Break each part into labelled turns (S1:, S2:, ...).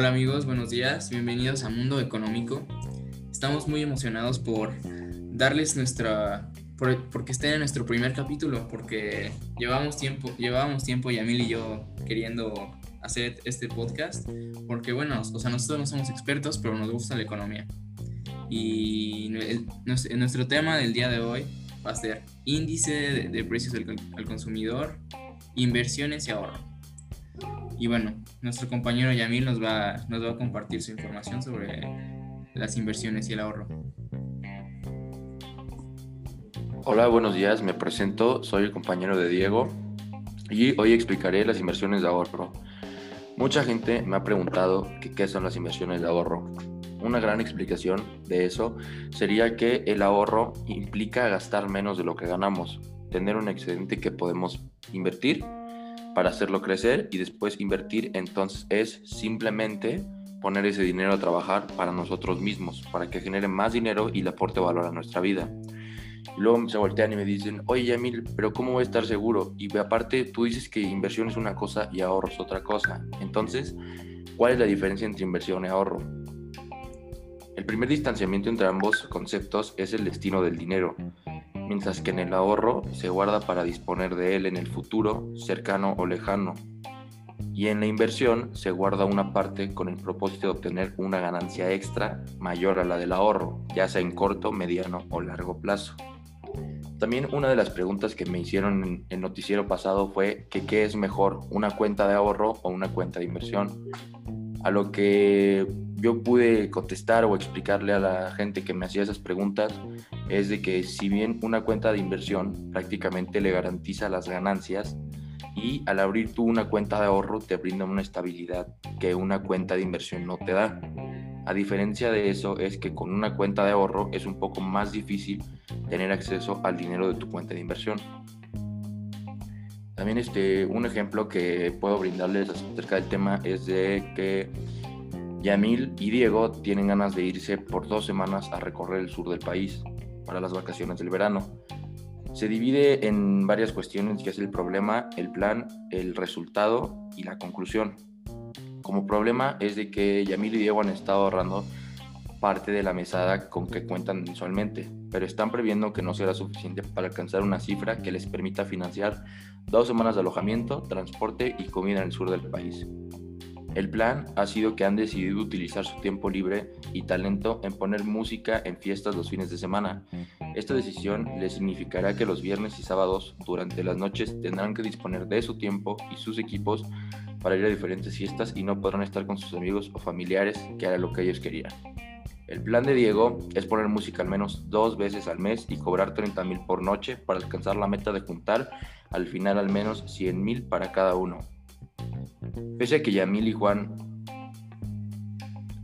S1: Hola amigos, buenos días, bienvenidos a Mundo Económico. Estamos muy emocionados por darles nuestra, por, porque estén en nuestro primer capítulo, porque llevamos tiempo, llevábamos tiempo Yamil y yo queriendo hacer este podcast, porque bueno, o sea, nosotros no somos expertos, pero nos gusta la economía. Y nuestro tema del día de hoy va a ser índice de, precios al consumidor, inversiones y ahorro. Y bueno, nuestro compañero Yamil nos va, nos va a compartir su información sobre las inversiones y el ahorro.
S2: Hola, buenos días, me presento, soy el compañero de Diego y hoy explicaré las inversiones de ahorro. Mucha gente me ha preguntado qué son las inversiones de ahorro. Una gran explicación de eso sería que el ahorro implica gastar menos de lo que ganamos, tener un excedente que podemos invertir para hacerlo crecer y después invertir, entonces es simplemente poner ese dinero a trabajar para nosotros mismos, para que genere más dinero y le aporte valor a nuestra vida. Luego se voltean y me dicen, oye Yamil, pero ¿cómo voy a estar seguro? Y aparte tú dices que inversión es una cosa y ahorro es otra cosa. Entonces, ¿cuál es la diferencia entre inversión y ahorro? El primer distanciamiento entre ambos conceptos es el destino del dinero mientras que en el ahorro se guarda para disponer de él en el futuro, cercano o lejano. Y en la inversión se guarda una parte con el propósito de obtener una ganancia extra mayor a la del ahorro, ya sea en corto, mediano o largo plazo. También una de las preguntas que me hicieron en el noticiero pasado fue que qué es mejor, una cuenta de ahorro o una cuenta de inversión. A lo que yo pude contestar o explicarle a la gente que me hacía esas preguntas es de que si bien una cuenta de inversión prácticamente le garantiza las ganancias y al abrir tú una cuenta de ahorro te brinda una estabilidad que una cuenta de inversión no te da. A diferencia de eso es que con una cuenta de ahorro es un poco más difícil tener acceso al dinero de tu cuenta de inversión. También este, un ejemplo que puedo brindarles acerca del tema es de que Yamil y Diego tienen ganas de irse por dos semanas a recorrer el sur del país para las vacaciones del verano. Se divide en varias cuestiones, que es el problema, el plan, el resultado y la conclusión. Como problema es de que Yamil y Diego han estado ahorrando parte de la mesada con que cuentan mensualmente, pero están previendo que no será suficiente para alcanzar una cifra que les permita financiar dos semanas de alojamiento, transporte y comida en el sur del país. El plan ha sido que han decidido utilizar su tiempo libre y talento en poner música en fiestas los fines de semana. Esta decisión les significará que los viernes y sábados durante las noches tendrán que disponer de su tiempo y sus equipos para ir a diferentes fiestas y no podrán estar con sus amigos o familiares, que era lo que ellos querían. El plan de Diego es poner música al menos dos veces al mes y cobrar 30 mil por noche para alcanzar la meta de juntar al final al menos 100 mil para cada uno. Pese a que Yamil y Juan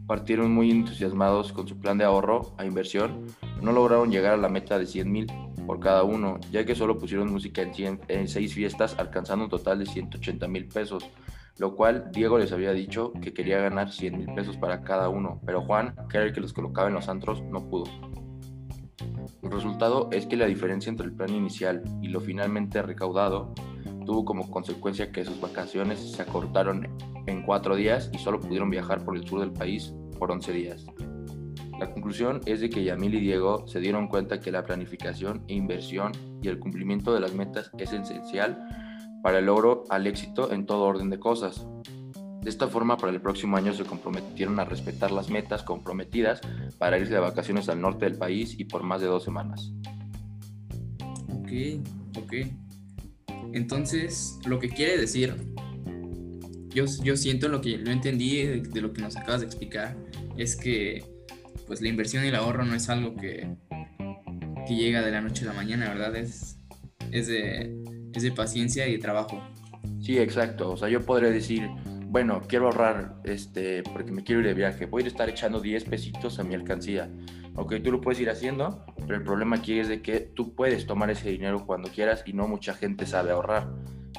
S2: partieron muy entusiasmados con su plan de ahorro a inversión, no lograron llegar a la meta de 100 mil por cada uno, ya que solo pusieron música en, en seis fiestas, alcanzando un total de 180 mil pesos, lo cual Diego les había dicho que quería ganar 100 mil pesos para cada uno, pero Juan, que era el que los colocaba en los antros, no pudo. El resultado es que la diferencia entre el plan inicial y lo finalmente recaudado tuvo como consecuencia que sus vacaciones se acortaron en cuatro días y solo pudieron viajar por el sur del país por 11 días. La conclusión es de que Yamil y Diego se dieron cuenta que la planificación e inversión y el cumplimiento de las metas es esencial para el logro al éxito en todo orden de cosas. De esta forma, para el próximo año se comprometieron a respetar las metas comprometidas para irse de vacaciones al norte del país y por más de dos semanas.
S1: Ok, ok. Entonces, lo que quiere decir, yo, yo siento lo que no entendí de, lo que nos acabas de explicar, es que pues la inversión y el ahorro no es algo que, que llega de la noche a la mañana, ¿verdad? Es, es, de, es de paciencia y de trabajo.
S2: Sí, exacto. O sea, yo podría decir, bueno, quiero ahorrar este, porque me quiero ir de viaje, voy a estar echando 10 pesitos a mi alcancía. Ok, tú lo puedes ir haciendo, pero el problema aquí es de que tú puedes tomar ese dinero cuando quieras y no mucha gente sabe ahorrar.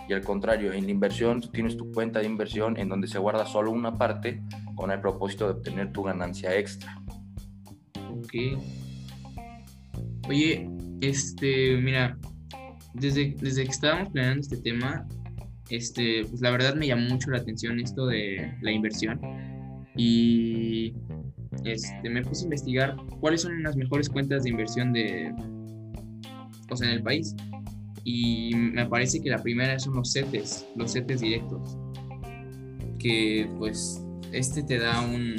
S2: Y al contrario, en la inversión tú tienes tu cuenta de inversión en donde se guarda solo una parte con el propósito de obtener tu ganancia extra.
S1: Ok. Oye, este, mira, desde, que estábamos planeando este tema, este, pues la verdad me llamó mucho la atención esto de la inversión. y este, me puse a investigar cuáles son las mejores cuentas de inversión de, o en el país. Y me parece que la primera son los CETES, los CETES directos. Que pues este te da un...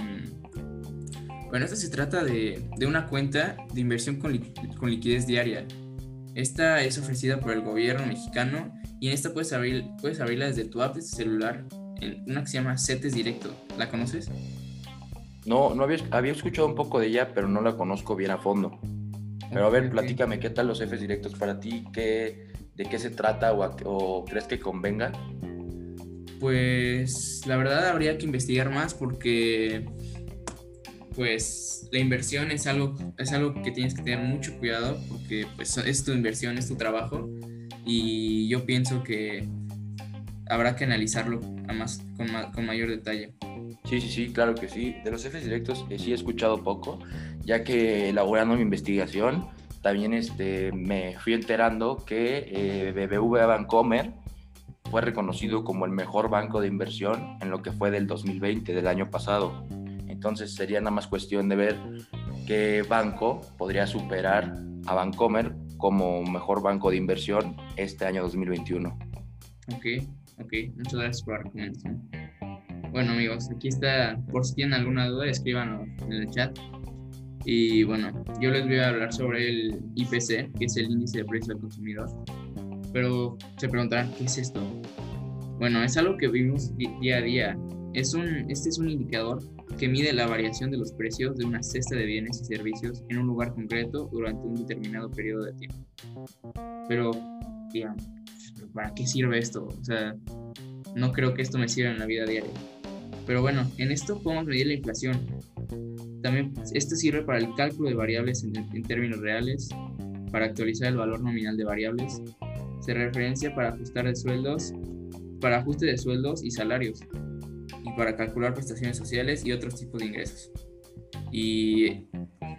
S1: Bueno, esto se trata de, de una cuenta de inversión con, con liquidez diaria. Esta es ofrecida por el gobierno mexicano y en esta puedes, abrir, puedes abrirla desde tu app de celular en una que se llama CETES Directo. ¿La conoces?
S2: No, no había, había escuchado un poco de ella, pero no la conozco bien a fondo. Pero a ver, platícame, ¿qué tal los Fs directos para ti? ¿Qué, ¿De qué se trata o, crees que convenga?
S1: Pues la verdad habría que investigar más porque pues la inversión es algo, es algo que tienes que tener mucho cuidado porque pues es tu inversión, es tu trabajo y yo pienso que habrá que analizarlo más, con, mayor detalle.
S2: Sí, sí, sí, claro que sí. De los Fs directos eh, sí he escuchado poco, ya que elaborando mi investigación también este, me fui enterando que eh, BBVA Bancomer fue reconocido como el mejor banco de inversión en lo que fue del 2020, del año pasado. Entonces sería nada más cuestión de ver qué banco podría superar a Bancomer como mejor banco de inversión este año 2021.
S1: Ok, ok, muchas gracias por la recomendación. Bueno amigos, aquí está, por si tienen alguna duda, escríbanos en el chat. Y bueno, yo les voy a hablar sobre el IPC, que es el índice de precio del consumidor. Pero se preguntarán, ¿qué es esto? Bueno, es algo que vimos día a día. Es un, este es un indicador que mide la variación de los precios de una cesta de bienes y servicios en un lugar concreto durante un determinado periodo de tiempo. Pero, digamos, ¿para qué sirve esto? O sea, no creo que esto me sirva en la vida diaria. Pero bueno, en esto podemos medir la inflación. También esto sirve para el cálculo de variables en, términos reales, para actualizar el valor nominal de variables, se referencia para ajustar de sueldos, para ajuste de sueldos y salarios, y para calcular prestaciones sociales y otros tipos de ingresos. Y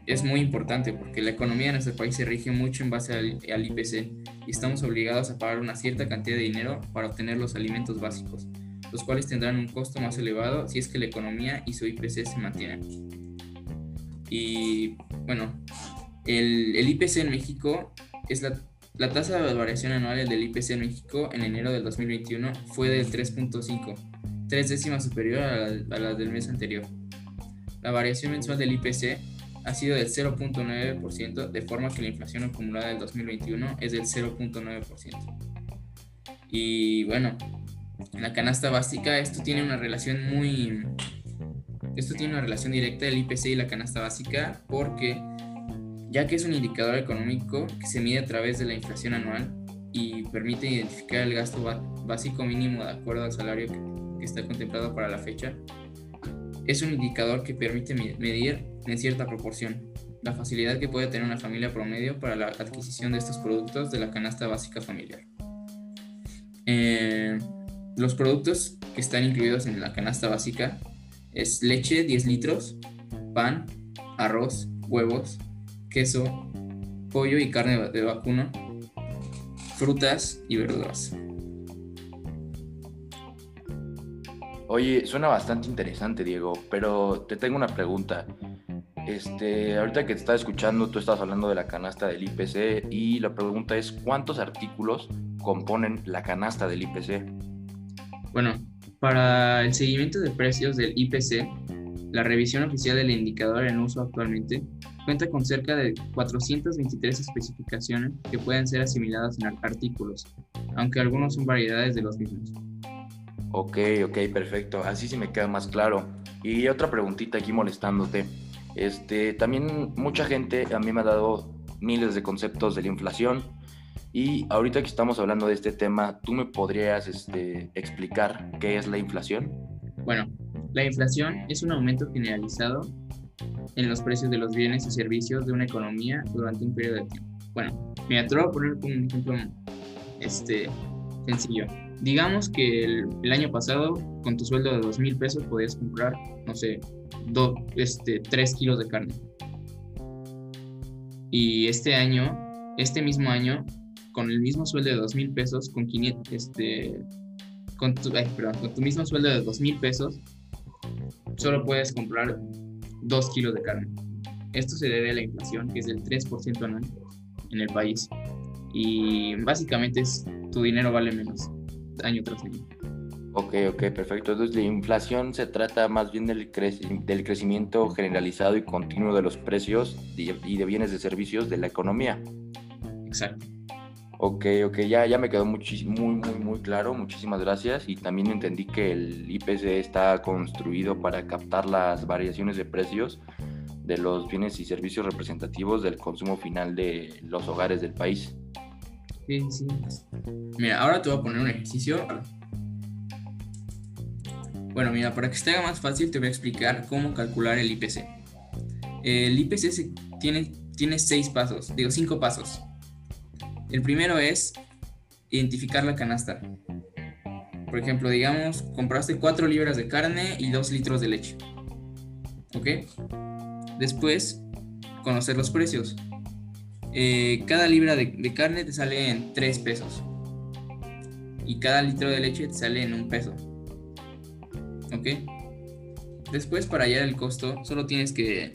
S1: es muy importante porque la economía de nuestro país se rige mucho en base al, al, IPC y estamos obligados a pagar una cierta cantidad de dinero para obtener los alimentos básicos, los cuales tendrán un costo más elevado si es que la economía y su IPC se mantienen. Y bueno, el, el IPC en México es la, la, tasa de variación anual del IPC en México en enero del 2021 fue del 3.5, tres décimas superior a la, a la del mes anterior. La variación mensual del IPC ha sido del 0.9%, de forma que la inflación acumulada del 2021 es del 0.9%. Y bueno, en la canasta básica esto tiene una relación muy... Esto tiene una relación directa del IPC y la canasta básica porque ya que es un indicador económico que se mide a través de la inflación anual y permite identificar el gasto básico mínimo de acuerdo al salario que, está contemplado para la fecha, es un indicador que permite medir en cierta proporción la facilidad que puede tener una familia promedio para la adquisición de estos productos de la canasta básica familiar. Eh, los productos que están incluidos en la canasta básica es leche 10 litros, pan, arroz, huevos, queso, pollo y carne de vacuno, frutas y verduras.
S2: Oye, suena bastante interesante, Diego, pero te tengo una pregunta. Este, ahorita que te estaba escuchando, tú estás hablando de la canasta del IPC y la pregunta es, ¿cuántos artículos componen la canasta del IPC?
S1: Bueno, para el seguimiento de precios del IPC, la revisión oficial del indicador en uso actualmente cuenta con cerca de 423 especificaciones que pueden ser asimiladas en artículos, aunque algunos son variedades de los mismos.
S2: Ok, ok, perfecto. Así sí me queda más claro. Y otra preguntita aquí molestándote. Este, también mucha gente a mí me ha dado miles de conceptos de la inflación y ahorita que estamos hablando de este tema, ¿tú me podrías este, explicar qué es la inflación?
S1: Bueno, la inflación es un aumento generalizado en los precios de los bienes y servicios de una economía durante un periodo de tiempo. Bueno, me atrevo a poner un ejemplo este, sencillo. Digamos que el, año pasado, con tu sueldo de dos mil pesos, podías comprar, no sé, do, este, 3 kilos de carne. Y este año, este mismo año, con el mismo sueldo de dos mil pesos, con 500, este, con tu, con tu mismo sueldo de dos mil pesos, solo puedes comprar 2 kilos de carne. Esto se debe a la inflación, que es del 3% anual en el país. Y básicamente es, tu dinero vale menos año tras año.
S2: Ok, ok, perfecto. Entonces la inflación se trata más bien del, del crecimiento generalizado y continuo de los precios y de bienes de servicios de la economía.
S1: Exacto.
S2: Ok, ok, ya, ya me quedó muy, muy, muy claro, muchísimas gracias. Y también entendí que el IPC está construido para captar las variaciones de precios de los bienes y servicios representativos del consumo final de los hogares del país.
S1: Sí. Mira, ahora te voy a poner un ejercicio. Bueno, mira, para que se haga más fácil te voy a explicar cómo calcular el IPC. El IPC tiene, tiene seis pasos, digo cinco pasos. El primero es identificar la canasta. Por ejemplo, digamos, compraste 4 libras de carne y 2 litros de leche. ¿Ok? Después, conocer los precios. Eh, cada libra de, carne te sale en 3 pesos. Y cada litro de leche te sale en un peso. ¿Ok? Después, para hallar el costo, solo tienes que,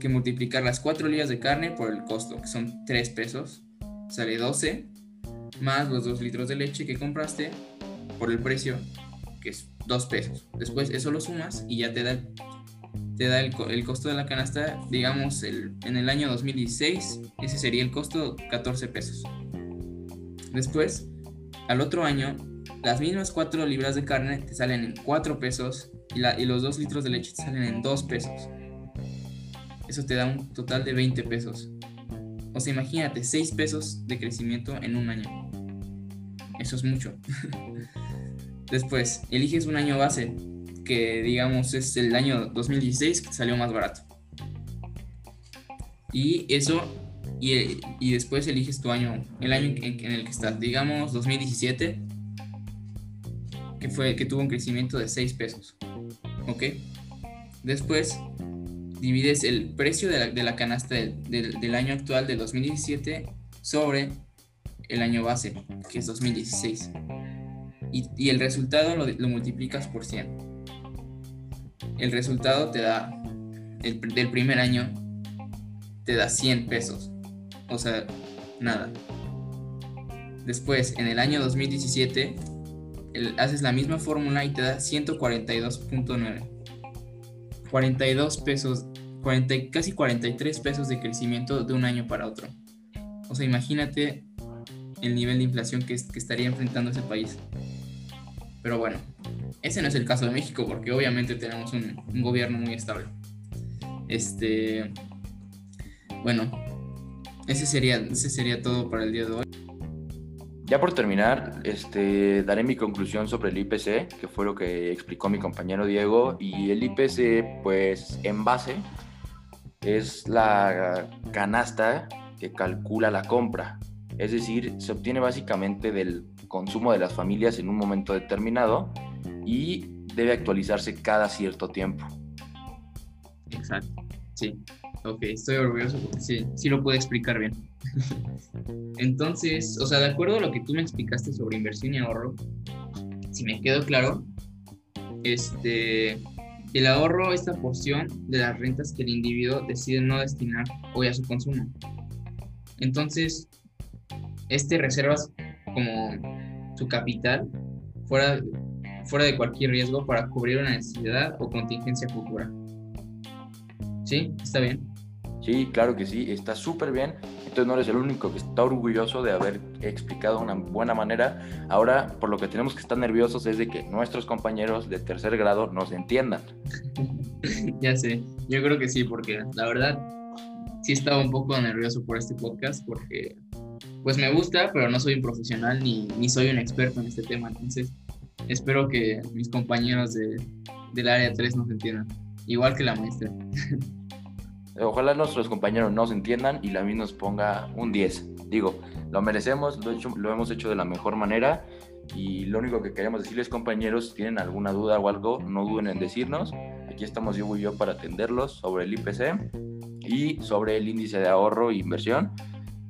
S1: que multiplicar las 4 libras de carne por el costo, que son 3 pesos sale 12, más los 2 litros de leche que compraste por el precio, que es 2 pesos. Después eso lo sumas y ya te da, te da el, el costo de la canasta, digamos, el, en el año 2016, ese sería el costo 14 pesos. Después, al otro año, las mismas 4 libras de carne te salen en 4 pesos y, la, y los 2 litros de leche te salen en 2 pesos. Eso te da un total de 20 pesos. O sea, imagínate, 6 pesos de crecimiento en un año. Eso es mucho. Después, eliges un año base, que digamos es el año 2016, que salió más barato. Y eso, y, después eliges tu año, el año en, el que estás. Digamos 2017, que, fue, que tuvo un crecimiento de 6 pesos. ¿Ok? Después divides el precio de la, canasta del, año actual del 2017 sobre el año base, que es 2016. Y, el resultado lo, multiplicas por 100. El resultado te da, el, del primer año, te da 100 pesos. O sea, nada. Después, en el año 2017, haces la misma fórmula y te da 142.9. 42 pesos 40, casi 43 pesos de crecimiento de un año para otro. O sea, imagínate el nivel de inflación que, que estaría enfrentando ese país. Pero bueno, ese no es el caso de México porque obviamente tenemos un, gobierno muy estable. Este, bueno, ese sería, ese sería todo para el día de hoy.
S2: Ya por terminar, este, daré mi conclusión sobre el IPC, que fue lo que explicó mi compañero Diego. Y el IPC, pues en base es la canasta que calcula la compra. Es decir, se obtiene básicamente del consumo de las familias en un momento determinado y debe actualizarse cada cierto tiempo.
S1: Exacto, sí. Ok, estoy orgulloso porque sí, sí lo puedo explicar bien. Entonces, o sea, de acuerdo a lo que tú me explicaste sobre inversión y ahorro, si me quedó claro, este, el ahorro es la porción de las rentas que el individuo decide no destinar hoy a su consumo. Entonces, este reservas como su capital fuera, fuera de cualquier riesgo para cubrir una necesidad o contingencia futura. ¿Sí? ¿Está bien?
S2: Sí, claro que sí, está súper bien entonces no eres el único que está orgulloso de haber explicado de una buena manera. Ahora, por lo que tenemos que estar nerviosos es de que nuestros compañeros de tercer grado nos entiendan.
S1: ya sé, yo creo que sí, porque la verdad sí estaba un poco nervioso por este podcast, porque pues me gusta, pero no soy un profesional ni, ni soy un experto en este tema. Entonces, espero que mis compañeros de, del área 3 nos entiendan, igual que la maestra.
S2: Ojalá nuestros compañeros nos entiendan y la misma nos ponga un 10. Digo, lo merecemos, lo, hemos hecho de la mejor manera y lo único que queremos decirles compañeros, si tienen alguna duda o algo, no duden en decirnos. Aquí estamos yo y yo para atenderlos sobre el IPC y sobre el índice de ahorro e inversión.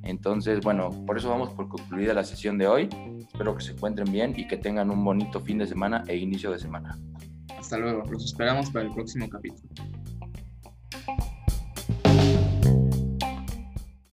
S2: Entonces, bueno, por eso vamos por concluida la sesión de hoy. Espero que se encuentren bien y que tengan un bonito fin de semana e inicio de semana.
S1: Hasta luego, los esperamos para el próximo capítulo.